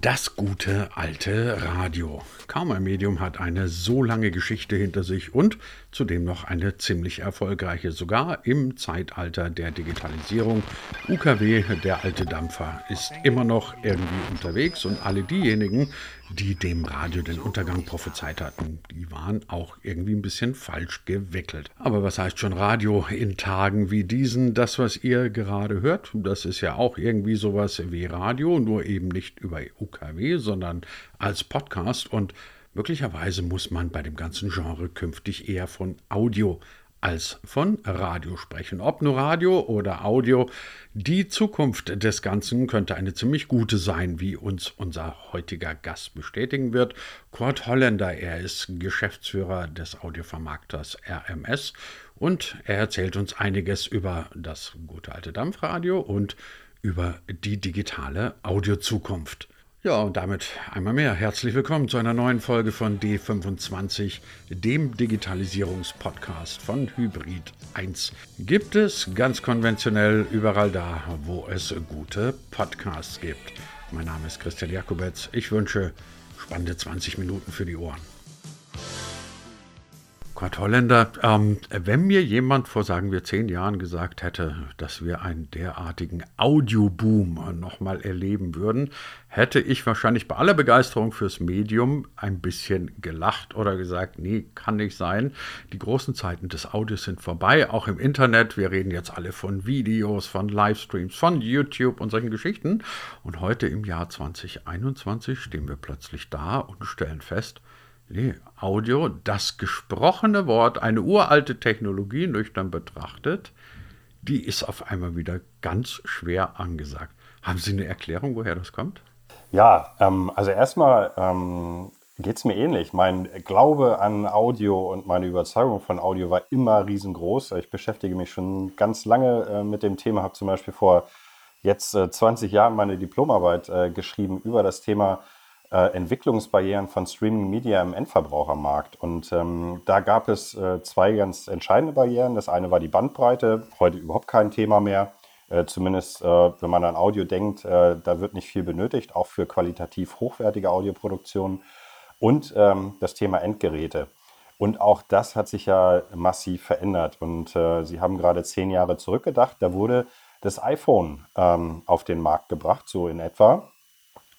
Das gute alte Radio. Kaum ein Medium hat eine so lange Geschichte hinter sich und zudem noch eine ziemlich erfolgreiche, sogar im Zeitalter der Digitalisierung. UKW, der alte Dampfer, ist immer noch irgendwie unterwegs und alle diejenigen, die dem Radio den Untergang prophezeit hatten, die waren auch irgendwie ein bisschen falsch gewickelt. Aber was heißt schon Radio in Tagen wie diesen? Das, was ihr gerade hört, das ist ja auch irgendwie sowas wie Radio, nur eben nicht über UKW, sondern als Podcast und möglicherweise muss man bei dem ganzen Genre künftig eher von Audio als von Radio sprechen. Ob nur Radio oder Audio, die Zukunft des Ganzen könnte eine ziemlich gute sein, wie uns unser heutiger Gast bestätigen wird. Kurt Holländer, er ist Geschäftsführer des Audiovermarkters RMS und er erzählt uns einiges über das gute alte Dampfradio und über die digitale Audiozukunft. Ja, und damit einmal mehr herzlich willkommen zu einer neuen Folge von D25, dem Digitalisierungspodcast von Hybrid 1. Gibt es ganz konventionell überall da, wo es gute Podcasts gibt. Mein Name ist Christian Jakobetz. Ich wünsche spannende 20 Minuten für die Ohren. Gott Holländer, ähm, wenn mir jemand vor, sagen wir, zehn Jahren gesagt hätte, dass wir einen derartigen Audioboom nochmal erleben würden, hätte ich wahrscheinlich bei aller Begeisterung fürs Medium ein bisschen gelacht oder gesagt, nee, kann nicht sein. Die großen Zeiten des Audios sind vorbei, auch im Internet. Wir reden jetzt alle von Videos, von Livestreams, von YouTube und solchen Geschichten. Und heute im Jahr 2021 stehen wir plötzlich da und stellen fest, Nee, Audio, das gesprochene Wort, eine uralte Technologie, nüchtern betrachtet, die ist auf einmal wieder ganz schwer angesagt. Haben Sie eine Erklärung, woher das kommt? Ja, ähm, also erstmal ähm, geht es mir ähnlich. Mein Glaube an Audio und meine Überzeugung von Audio war immer riesengroß. Ich beschäftige mich schon ganz lange äh, mit dem Thema, habe zum Beispiel vor jetzt äh, 20 Jahren meine Diplomarbeit äh, geschrieben über das Thema äh, Entwicklungsbarrieren von Streaming Media im Endverbrauchermarkt. Und ähm, da gab es äh, zwei ganz entscheidende Barrieren. Das eine war die Bandbreite, heute überhaupt kein Thema mehr. Äh, zumindest äh, wenn man an Audio denkt, äh, da wird nicht viel benötigt, auch für qualitativ hochwertige Audioproduktionen. Und ähm, das Thema Endgeräte. Und auch das hat sich ja massiv verändert. Und Sie haben gerade zehn Jahre zurückgedacht, da wurde das iPhone ähm, auf den Markt gebracht, so in etwa.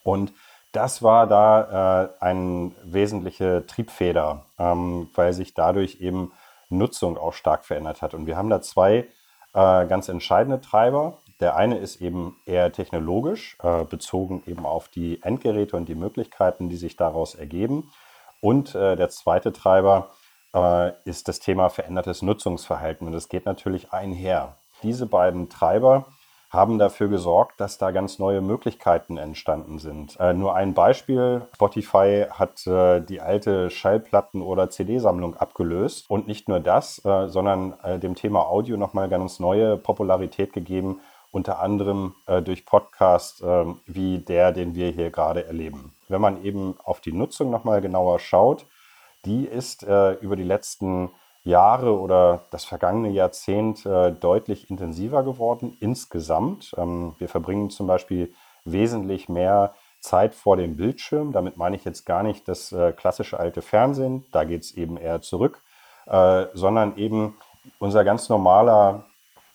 Und das war da äh, eine wesentliche Triebfeder, ähm, weil sich dadurch eben Nutzung auch stark verändert hat. Und wir haben da zwei äh, ganz entscheidende Treiber. Der eine ist eben eher technologisch, äh, bezogen eben auf die Endgeräte und die Möglichkeiten, die sich daraus ergeben. Und äh, der zweite Treiber äh, ist das Thema verändertes Nutzungsverhalten. Und das geht natürlich einher. Diese beiden Treiber haben dafür gesorgt, dass da ganz neue Möglichkeiten entstanden sind. Äh, nur ein Beispiel, Spotify hat äh, die alte Schallplatten- oder CD-Sammlung abgelöst und nicht nur das, äh, sondern äh, dem Thema Audio nochmal ganz neue Popularität gegeben, unter anderem äh, durch Podcasts ähm, wie der, den wir hier gerade erleben. Wenn man eben auf die Nutzung nochmal genauer schaut, die ist äh, über die letzten oder das vergangene Jahrzehnt äh, deutlich intensiver geworden insgesamt. Ähm, wir verbringen zum Beispiel wesentlich mehr Zeit vor dem Bildschirm. Damit meine ich jetzt gar nicht das äh, klassische alte Fernsehen, da geht es eben eher zurück, äh, sondern eben unser ganz normaler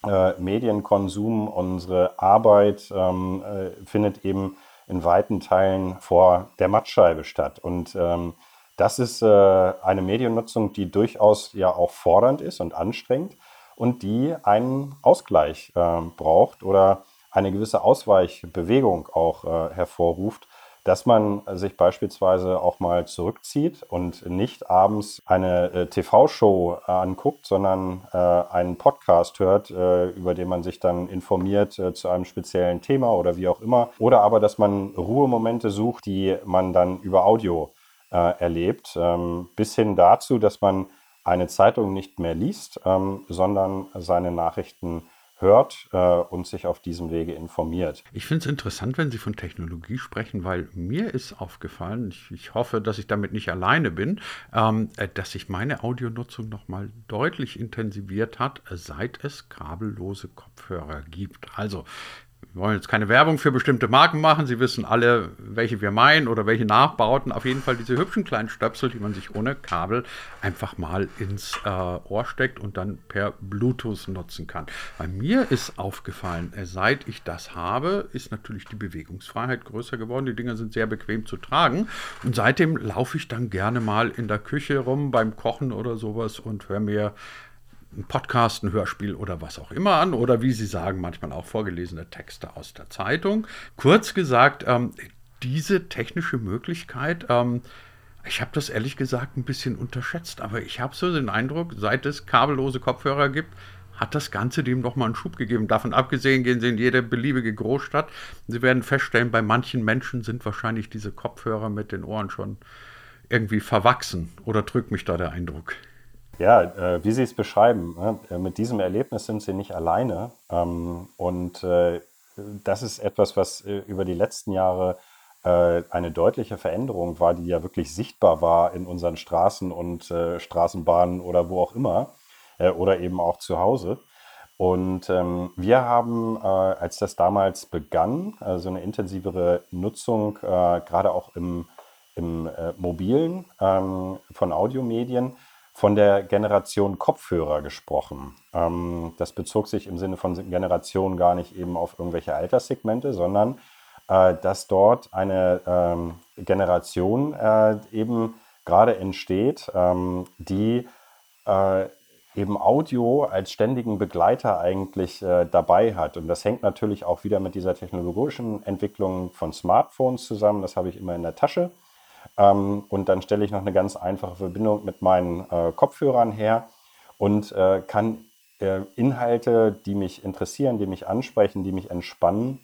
äh, Medienkonsum, unsere Arbeit ähm, äh, findet eben in weiten Teilen vor der Mattscheibe statt. Und ähm, das ist äh, eine Mediennutzung, die durchaus ja auch fordernd ist und anstrengend und die einen Ausgleich äh, braucht oder eine gewisse Ausweichbewegung auch äh, hervorruft, dass man sich beispielsweise auch mal zurückzieht und nicht abends eine äh, TV-Show äh, anguckt, sondern äh, einen Podcast hört, über den man sich dann informiert zu einem speziellen Thema oder wie auch immer. Oder aber, dass man Ruhemomente sucht, die man dann über Audio äh, erlebt, ähm, bis hin dazu, dass man eine Zeitung nicht mehr liest, ähm, sondern seine Nachrichten hört äh, und sich auf diesem Wege informiert. Ich finde es interessant, wenn Sie von Technologie sprechen, weil mir ist aufgefallen, ich, ich hoffe, dass ich damit nicht alleine bin, ähm, äh, dass sich meine Audionutzung nochmal deutlich intensiviert hat, seit es kabellose Kopfhörer gibt. Also wir wollen jetzt keine Werbung für bestimmte Marken machen. Sie wissen alle, welche wir meinen oder welche Nachbauten. Auf jeden Fall diese hübschen kleinen Stöpsel, die man sich ohne Kabel einfach mal ins äh, Ohr steckt und dann per Bluetooth nutzen kann. Bei mir ist aufgefallen, äh, seit ich das habe, ist natürlich die Bewegungsfreiheit größer geworden. Die Dinger sind sehr bequem zu tragen. Und seitdem laufe ich dann gerne mal in der Küche rum beim Kochen oder sowas und höre mir ein Podcast, ein Hörspiel oder was auch immer an oder wie Sie sagen, manchmal auch vorgelesene Texte aus der Zeitung. Kurz gesagt, ähm, diese technische Möglichkeit, ähm, ich habe das ehrlich gesagt ein bisschen unterschätzt, aber ich habe so den Eindruck, seit es kabellose Kopfhörer gibt, hat das Ganze dem nochmal einen Schub gegeben. Davon abgesehen gehen Sie in jede beliebige Großstadt. Sie werden feststellen, bei manchen Menschen sind wahrscheinlich diese Kopfhörer mit den Ohren schon irgendwie verwachsen. Oder drückt mich da der Eindruck? Ja, äh, wie Sie es beschreiben, ne? Äh, mit diesem Erlebnis sind Sie nicht alleine. Ähm, und äh, das ist etwas, was äh, über die letzten Jahre äh, eine deutliche Veränderung war, die ja wirklich sichtbar war in unseren Straßen und äh, Straßenbahnen oder wo auch immer oder eben auch zu Hause. Und ähm, wir haben, als das damals begann, so eine intensivere Nutzung, gerade auch im, im mobilen ähm, von Audiomedien, von der Generation Kopfhörer gesprochen. Ähm, das bezog sich im Sinne von Generation gar nicht eben auf irgendwelche Alterssegmente, sondern äh, dass dort eine ähm, Generation äh, eben gerade entsteht, ähm, die äh, eben Audio als ständigen Begleiter eigentlich äh, dabei hat. Und das hängt natürlich auch wieder mit dieser technologischen Entwicklung von Smartphones zusammen. Das habe ich immer in der Tasche. Ähm, und dann stelle ich noch eine ganz einfache Verbindung mit meinen äh, Kopfhörern her und äh, kann äh, Inhalte, die mich interessieren, die mich ansprechen, die mich entspannen,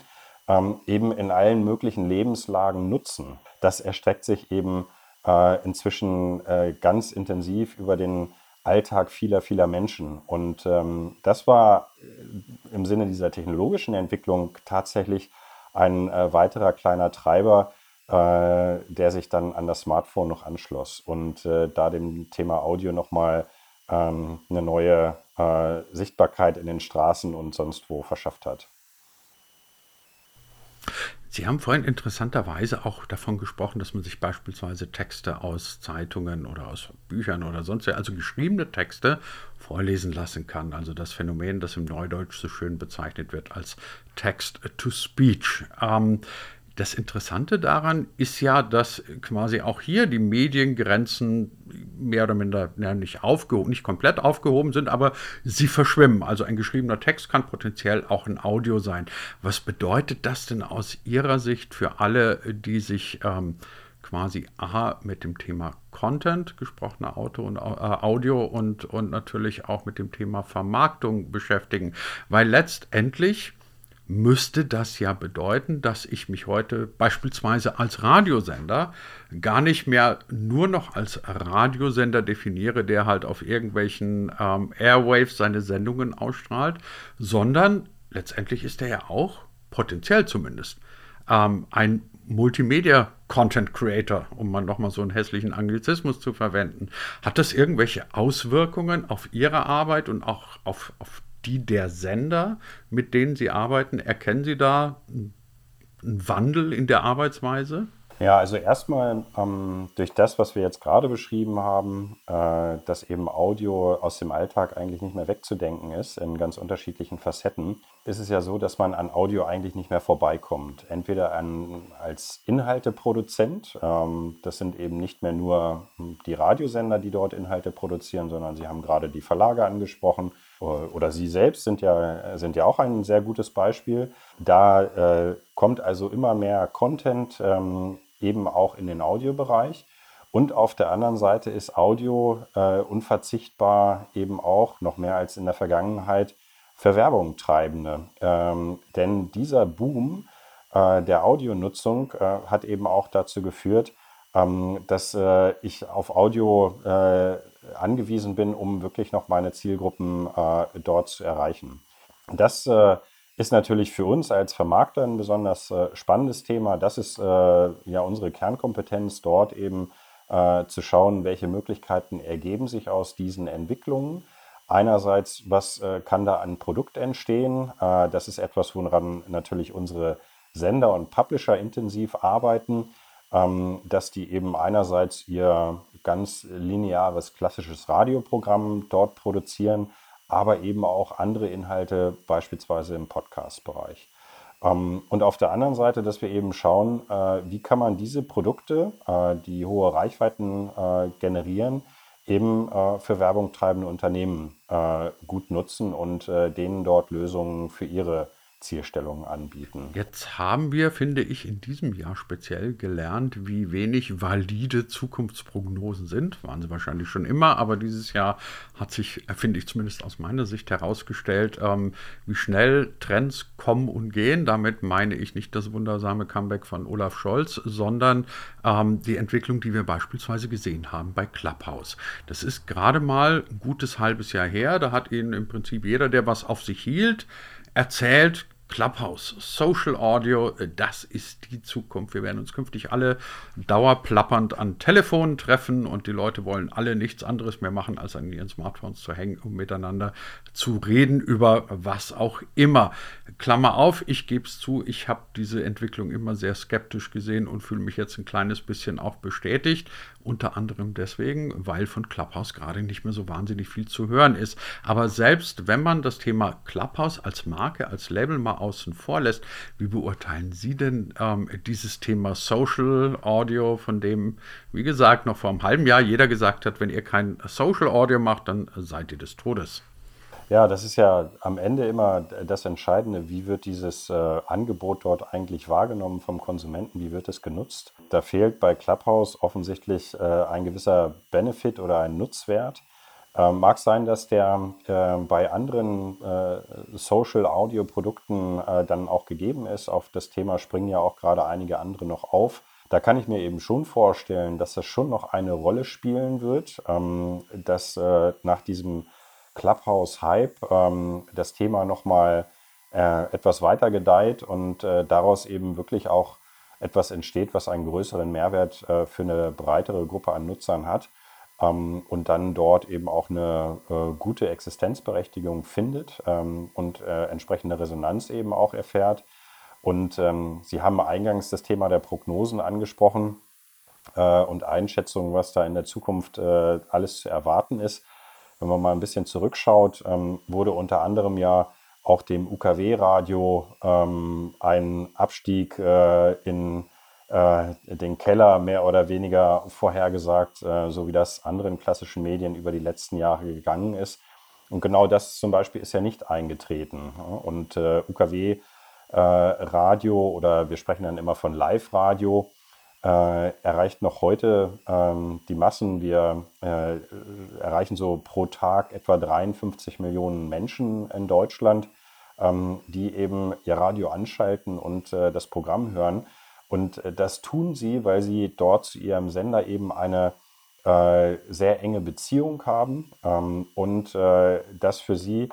ähm, eben in allen möglichen Lebenslagen nutzen. Das erstreckt sich eben äh, inzwischen äh, ganz intensiv über den Alltag vieler, vieler Menschen. Und ähm, das war äh, im Sinne dieser technologischen Entwicklung tatsächlich ein weiterer kleiner Treiber, äh, der sich dann an das Smartphone noch anschloss und äh, da dem Thema Audio nochmal ähm, eine neue äh, Sichtbarkeit in den Straßen und sonst wo verschafft hat. Sie haben vorhin interessanterweise auch davon gesprochen, dass man sich beispielsweise Texte aus Zeitungen oder aus Büchern oder sonst, also geschriebene Texte vorlesen lassen kann. Also das Phänomen, das im Neudeutsch so schön bezeichnet wird als Text-to-Speech. Ähm, das Interessante daran ist ja, dass quasi auch hier die Mediengrenzen mehr oder minder ja, nicht aufgehoben, nicht komplett aufgehoben sind, aber sie verschwimmen. Also ein geschriebener Text kann potenziell auch ein Audio sein. Was bedeutet das denn aus Ihrer Sicht für alle, die sich ähm, quasi A mit dem Thema Content, gesprochener Auto und äh, Audio und, und natürlich auch mit dem Thema Vermarktung beschäftigen? Weil letztendlich müsste das ja bedeuten, dass ich mich heute beispielsweise als Radiosender gar nicht mehr nur noch als Radiosender definiere, der halt auf irgendwelchen ähm, Airwaves seine Sendungen ausstrahlt, sondern letztendlich ist er ja auch, potenziell zumindest, ähm, ein Multimedia Content Creator, um mal nochmal so einen hässlichen Anglizismus zu verwenden. Hat das irgendwelche Auswirkungen auf Ihre Arbeit und auch auf, auf die der Sender, mit denen Sie arbeiten, erkennen Sie da einen Wandel in der Arbeitsweise? Ja, also erstmal ähm, durch das, was wir jetzt gerade beschrieben haben, äh, dass eben Audio aus dem Alltag eigentlich nicht mehr wegzudenken ist in ganz unterschiedlichen Facetten, ist es ja so, dass man an Audio eigentlich nicht mehr vorbeikommt. Entweder an, als Inhalteproduzent, ähm, das sind eben nicht mehr nur die Radiosender, die dort Inhalte produzieren, sondern Sie haben gerade die Verlage angesprochen oder Sie selbst sind ja, sind ja auch ein sehr gutes Beispiel. Da äh, kommt also immer mehr Content ähm, eben auch in den Audiobereich. Und auf der anderen Seite ist Audio äh, unverzichtbar eben auch noch mehr als in der Vergangenheit für Werbung treibende. Ähm, denn dieser Boom äh, der Audionutzung äh, hat eben auch dazu geführt, ähm, dass äh, ich auf Audio äh, angewiesen bin, um wirklich noch meine Zielgruppen äh, dort zu erreichen. Das äh, ist natürlich für uns als Vermarkter ein besonders spannendes Thema. Das ist ja unsere Kernkompetenz, dort eben zu schauen, welche Möglichkeiten ergeben sich aus diesen Entwicklungen. Einerseits, was äh, kann da an Produkt entstehen? Äh, das ist etwas, woran natürlich unsere Sender und Publisher intensiv arbeiten, ähm, dass die eben einerseits ihr ganz lineares klassisches Radioprogramm dort produzieren, aber eben auch andere Inhalte, beispielsweise im Podcast-Bereich. Ähm, und auf der anderen Seite, dass wir eben schauen, äh, wie kann man diese Produkte, äh, die hohe Reichweiten äh, generieren, eben für Werbung treibende Unternehmen gut nutzen und denen dort Lösungen für ihre Zielstellungen anbieten. Jetzt haben wir, finde ich, in diesem Jahr speziell gelernt, wie wenig valide Zukunftsprognosen sind. Waren sie wahrscheinlich schon immer, aber dieses Jahr hat sich, finde ich zumindest aus meiner Sicht herausgestellt, ähm, wie schnell Trends kommen und gehen. Damit meine ich nicht das wundersame Comeback von Olaf Scholz, sondern ähm, die Entwicklung, die wir beispielsweise gesehen haben bei Clubhouse. Das ist gerade mal ein gutes halbes Jahr her. Da hat Ihnen im Prinzip jeder, der was auf sich hielt, erzählt, Clubhouse, Social Audio, äh, das ist die Zukunft. Wir werden uns künftig alle dauerplappernd an Telefonen treffen und die Leute wollen alle nichts anderes mehr machen, als an ihren Smartphones zu hängen, um miteinander zu reden über was auch immer. Klammer auf, ich gebe es zu, ich habe diese Entwicklung immer sehr skeptisch gesehen und fühle mich jetzt ein kleines bisschen auch bestätigt. Unter anderem deswegen, weil von Clubhouse gerade nicht mehr so wahnsinnig viel zu hören ist. Aber selbst wenn man das Thema Clubhouse als Marke, als Label mal außen vor lässt, wie beurteilen Sie denn ähm, dieses Thema Social Audio, von dem, wie gesagt, noch vor einem halben Jahr jeder gesagt hat, wenn ihr kein Social Audio macht, dann seid ihr des Todes? Ja, das ist ja am Ende immer das Entscheidende. Wie wird dieses äh, Angebot dort eigentlich wahrgenommen vom Konsumenten? Wie wird es genutzt? Da fehlt bei Clubhouse offensichtlich äh, ein gewisser Benefit oder ein Nutzwert. Äh, mag sein, dass der äh, bei anderen äh, Social-Audio-Produkten äh, dann auch gegeben ist. Auf das Thema springen ja auch gerade einige andere noch auf. Da kann ich mir eben schon vorstellen, dass das schon noch eine Rolle spielen wird, ähm, dass nach diesem Clubhouse-Hype ähm, das Thema nochmal äh, etwas weiter gedeiht und äh, daraus eben wirklich auch etwas entsteht, was einen größeren Mehrwert äh, für eine breitere Gruppe an Nutzern hat ähm, und dann dort eben auch eine äh, gute Existenzberechtigung findet ähm, und äh, entsprechende Resonanz eben auch erfährt. Und ähm, Sie haben eingangs das Thema der Prognosen angesprochen äh, und Einschätzungen, was da in der Zukunft alles zu erwarten ist. Wenn man mal ein bisschen zurückschaut, ähm, wurde unter anderem ja auch dem UKW-Radio ähm, ein Abstieg äh, in äh, den Keller mehr oder weniger vorhergesagt, äh, so wie das anderen klassischen Medien über die letzten Jahre gegangen ist. Und genau das zum Beispiel ist ja nicht eingetreten. Und äh, UKW-Radio äh, oder wir sprechen dann immer von Live-Radio, äh, erreicht noch heute ähm, die Massen. Wir äh, erreichen so pro Tag etwa 53 Millionen Menschen in Deutschland, ähm, die eben ihr Radio anschalten und äh, das Programm hören. Und äh, das tun sie, weil sie dort zu ihrem Sender eben eine äh, sehr enge Beziehung haben ähm, und äh, das für sie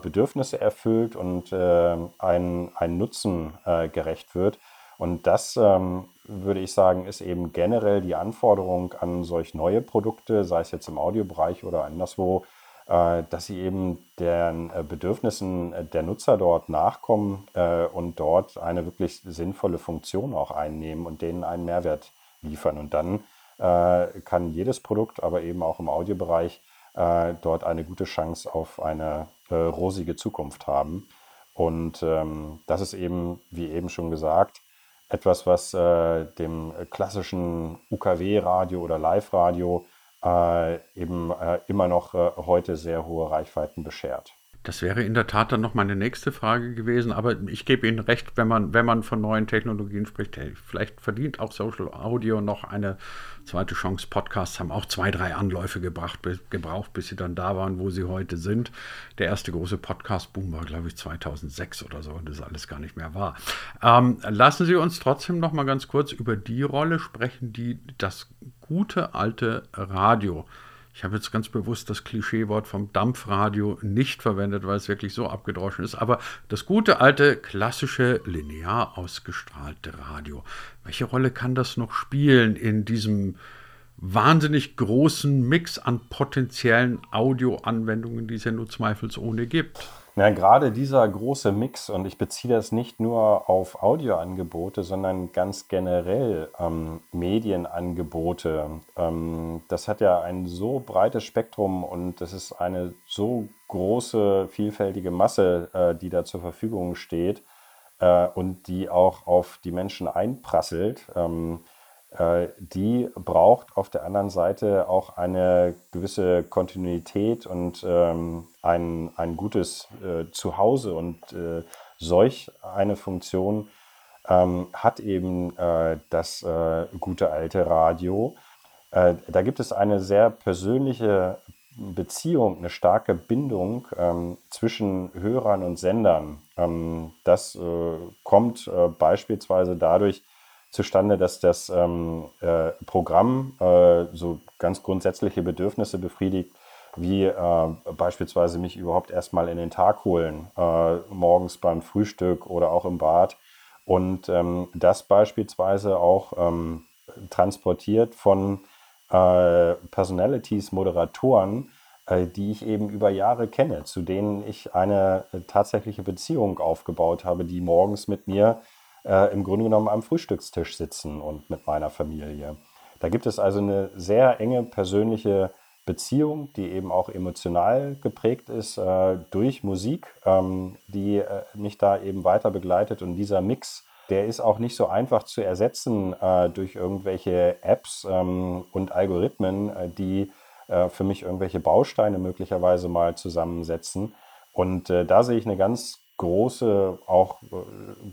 Bedürfnisse erfüllt und ein, ein Nutzen gerecht wird. Und das ähm, würde ich sagen, ist eben generell die Anforderung an solch neue Produkte, sei es jetzt im Audiobereich oder anderswo, äh, dass sie eben den äh, Bedürfnissen der Nutzer dort nachkommen äh, und dort eine wirklich sinnvolle Funktion auch einnehmen und denen einen Mehrwert liefern. Und dann kann jedes Produkt, aber eben auch im Audiobereich, dort eine gute Chance auf eine rosige Zukunft haben. Und ähm, das ist eben, wie eben schon gesagt, etwas, was äh, dem klassischen UKW-Radio oder Live-Radio äh, eben äh, immer noch äh, heute sehr hohe Reichweiten beschert. Das wäre in der Tat dann noch meine nächste Frage gewesen, aber ich gebe Ihnen recht, wenn man, wenn man von neuen Technologien spricht, hey, vielleicht verdient auch Social Audio noch eine zweite Chance. Podcasts haben auch zwei, drei Anläufe gebracht, gebraucht, bis sie dann da waren, wo sie heute sind. Der erste große Podcast-Boom war, glaube ich, 2006 oder so und das ist alles gar nicht mehr wahr. Ähm, lassen Sie uns trotzdem noch mal ganz kurz über die Rolle sprechen, die das gute alte Radio ich habe jetzt ganz bewusst das Klischeewort vom Dampfradio nicht verwendet, weil es wirklich so abgedroschen ist. Aber das gute, alte, klassische, linear ausgestrahlte Radio. Welche Rolle kann das noch spielen in diesem wahnsinnig großen Mix an potenziellen Audioanwendungen, die es ja nur zweifelsohne gibt. Ja, gerade dieser große Mix, und ich beziehe das nicht nur auf Audioangebote, sondern ganz generell ähm, Medienangebote, ähm, das hat ja ein so breites Spektrum und es ist eine so große, vielfältige Masse, äh, die da zur Verfügung steht äh, und die auch auf die Menschen einprasselt. Ähm, äh, die braucht auf der anderen Seite auch eine gewisse Kontinuität und ähm, ein, ein gutes äh, Zuhause. Und äh, solch eine Funktion ähm, hat eben äh, das äh, gute alte Radio. Äh, da gibt es eine sehr persönliche Beziehung, eine starke Bindung ähm, zwischen Hörern und Sendern. Ähm, das kommt beispielsweise dadurch, zustande, dass das ähm, äh, Programm äh, so ganz grundsätzliche Bedürfnisse befriedigt, wie äh, beispielsweise mich überhaupt erstmal in den Tag holen, äh, morgens beim Frühstück oder auch im Bad. Und ähm, das beispielsweise auch ähm, transportiert von äh, Personalities, Moderatoren, äh, die ich eben über Jahre kenne, zu denen ich eine tatsächliche Beziehung aufgebaut habe, die morgens mit mir äh, im Grunde genommen am Frühstückstisch sitzen und mit meiner Familie. Da gibt es also eine sehr enge persönliche Beziehung, die eben auch emotional geprägt ist äh, durch Musik, ähm, die äh, mich da eben weiter begleitet. Und dieser Mix, der ist auch nicht so einfach zu ersetzen äh, durch irgendwelche Apps ähm, und Algorithmen, äh, die äh, für mich irgendwelche Bausteine möglicherweise mal zusammensetzen. Und äh, da sehe ich eine ganz große, auch äh,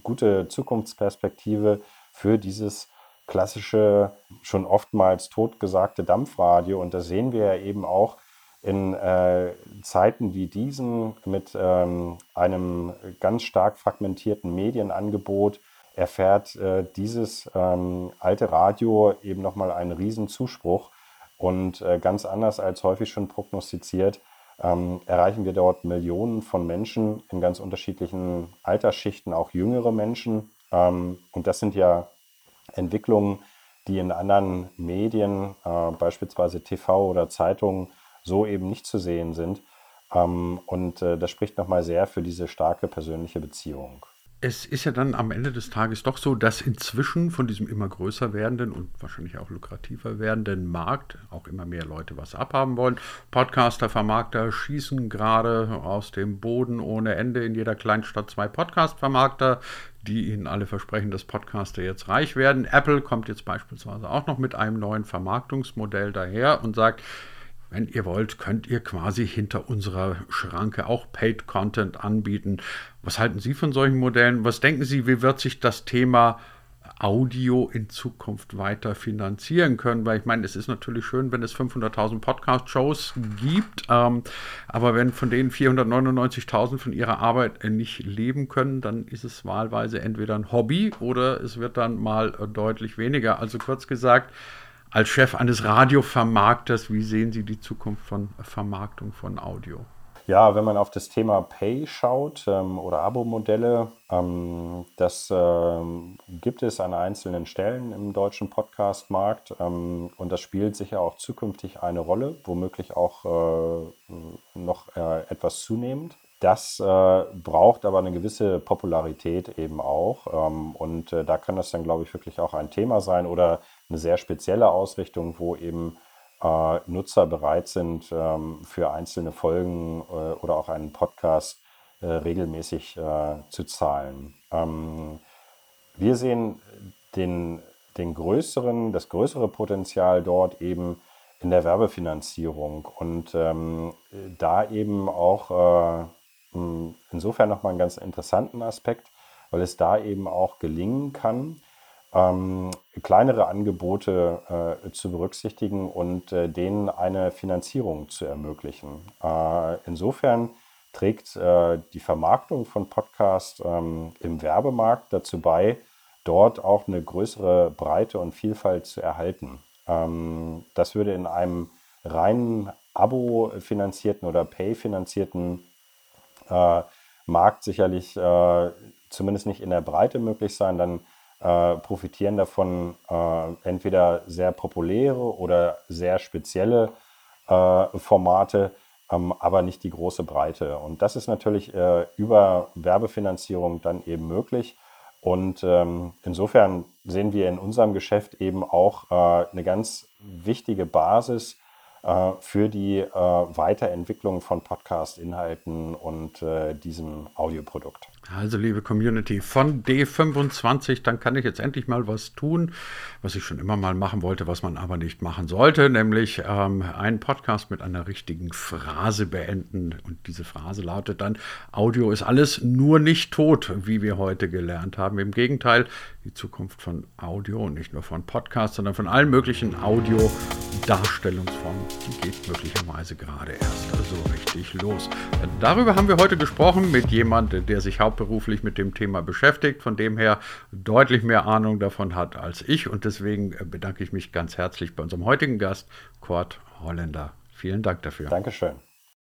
gute Zukunftsperspektive für dieses klassische, schon oftmals totgesagte Dampfradio. Und das sehen wir ja eben auch in äh, Zeiten wie diesen mit ähm, einem ganz stark fragmentierten Medienangebot erfährt äh, dieses ähm, alte Radio eben nochmal einen Riesenzuspruch. Und äh, ganz anders als häufig schon prognostiziert, ähm, erreichen wir dort Millionen von Menschen in ganz unterschiedlichen Altersschichten, auch jüngere Menschen. Ähm, und das sind ja Entwicklungen, die in anderen Medien, äh, beispielsweise TV oder Zeitungen, so eben nicht zu sehen sind. Ähm, und äh, das spricht nochmal sehr für diese starke persönliche Beziehung es ist ja dann am Ende des Tages doch so, dass inzwischen von diesem immer größer werdenden und wahrscheinlich auch lukrativer werdenden Markt auch immer mehr Leute was abhaben wollen. Podcaster, Vermarkter schießen gerade aus dem Boden ohne Ende in jeder Kleinstadt zwei Podcast-Vermarkter, die ihnen alle versprechen, dass Podcaster jetzt reich werden. Apple kommt jetzt beispielsweise auch noch mit einem neuen Vermarktungsmodell daher und sagt, wenn ihr wollt, könnt ihr quasi hinter unserer Schranke auch Paid Content anbieten. Was halten Sie von solchen Modellen? Was denken Sie, wie wird sich das Thema Audio in Zukunft weiter finanzieren können, weil ich meine, es ist natürlich schön, wenn es 500.000 Podcast-Shows gibt, ähm, aber wenn von denen 499.000 von ihrer Arbeit nicht leben können, dann ist es wahlweise entweder ein Hobby oder es wird dann mal deutlich weniger. Also kurz gesagt, als Chef eines Radiovermarkters, wie sehen Sie die Zukunft von Vermarktung von Audio? Ja, wenn man auf das Thema Pay schaut ähm, oder Abo-Modelle, ähm, das ähm, gibt es an einzelnen Stellen im deutschen Podcast-Markt ähm, und das spielt sicher auch zukünftig eine Rolle, womöglich auch äh, noch äh, etwas zunehmend. Das äh, braucht aber eine gewisse Popularität eben auch ähm, und äh, da kann das dann, glaube ich, wirklich auch ein Thema sein oder eine sehr spezielle Ausrichtung, wo eben äh, Nutzer bereit sind, ähm, für einzelne Folgen äh, oder auch einen Podcast äh, regelmäßig äh, zu zahlen. Ähm, wir sehen den, den größeren, das größere Potenzial dort eben in der Werbefinanzierung und ähm, da eben auch äh, insofern nochmal einen ganz interessanten Aspekt, weil es da eben auch gelingen kann, ähm, kleinere Angebote äh, zu berücksichtigen und äh, denen eine Finanzierung zu ermöglichen. Äh, insofern trägt äh, die Vermarktung von Podcasts ähm, im Werbemarkt dazu bei, dort auch eine größere Breite und Vielfalt zu erhalten. Ähm, das würde in einem reinen Abo-finanzierten oder Pay-finanzierten äh, Markt sicherlich äh, zumindest nicht in der Breite möglich sein. Dann äh, profitieren davon äh, entweder sehr populäre oder sehr spezielle äh, Formate, ähm, aber nicht die große Breite. Und das ist natürlich äh, über Werbefinanzierung dann eben möglich. Und ähm, insofern sehen wir in unserem Geschäft eben auch äh, eine ganz wichtige Basis äh, für die äh, Weiterentwicklung von Podcast-Inhalten und äh, diesem Audioprodukt. Also, liebe Community, von D25, dann kann ich jetzt endlich mal was tun, was ich schon immer mal machen wollte, was man aber nicht machen sollte, nämlich ähm, einen Podcast mit einer richtigen Phrase beenden. Und diese Phrase lautet dann, Audio ist alles nur nicht tot, wie wir heute gelernt haben. Im Gegenteil, die Zukunft von Audio und nicht nur von Podcasts, sondern von allen möglichen Audio-Darstellungsformen, die geht möglicherweise gerade erst so richtig los. Darüber haben wir heute gesprochen mit jemandem, der sich hauptberuflich mit dem Thema beschäftigt, von dem her deutlich mehr Ahnung davon hat als ich. Und deswegen bedanke ich mich ganz herzlich bei unserem heutigen Gast, Kurt Holländer. Vielen Dank dafür. Dankeschön.